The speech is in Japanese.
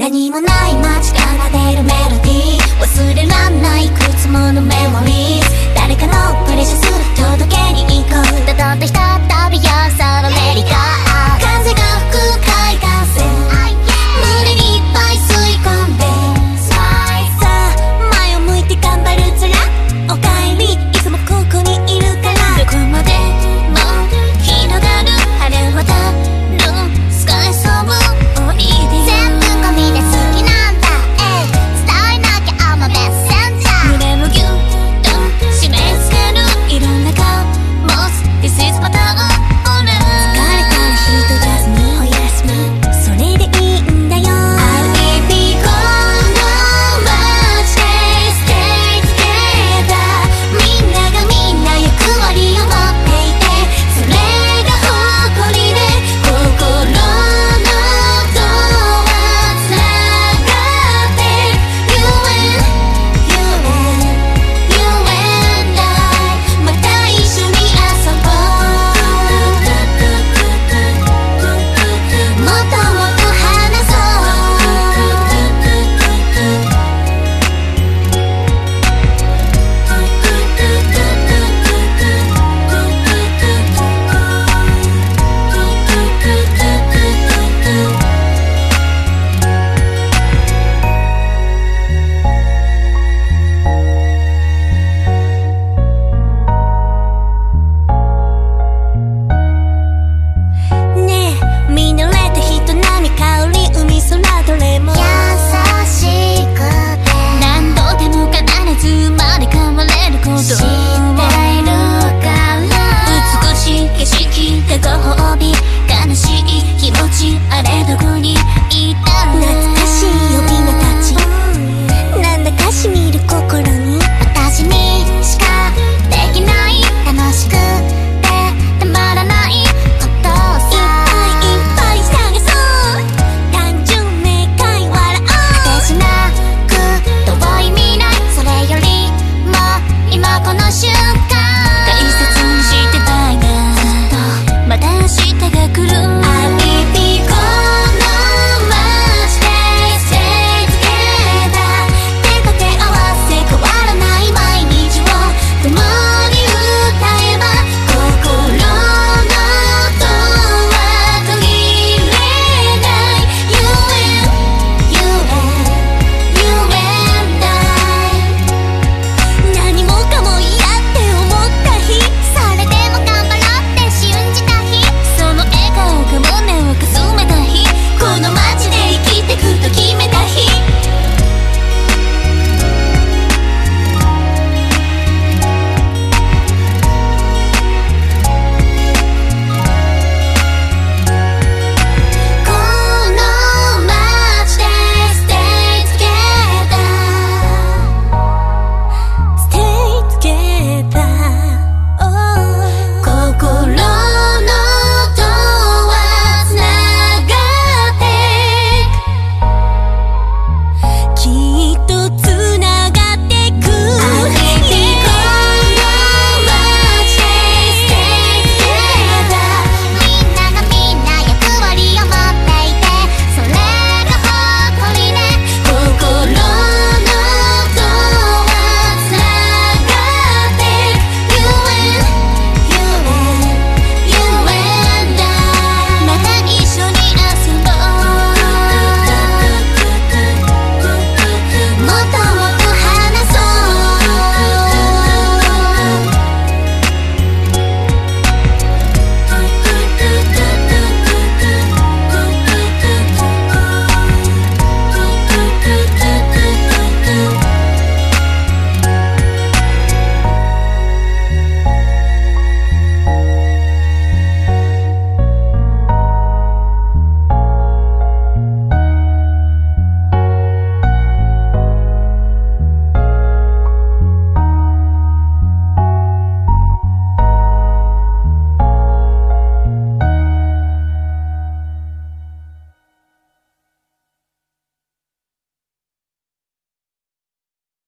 何もない街から出るメロディー。忘れらんないいくつものメモリー。誰かのプレシャス届けに行こう。ただって再び朝の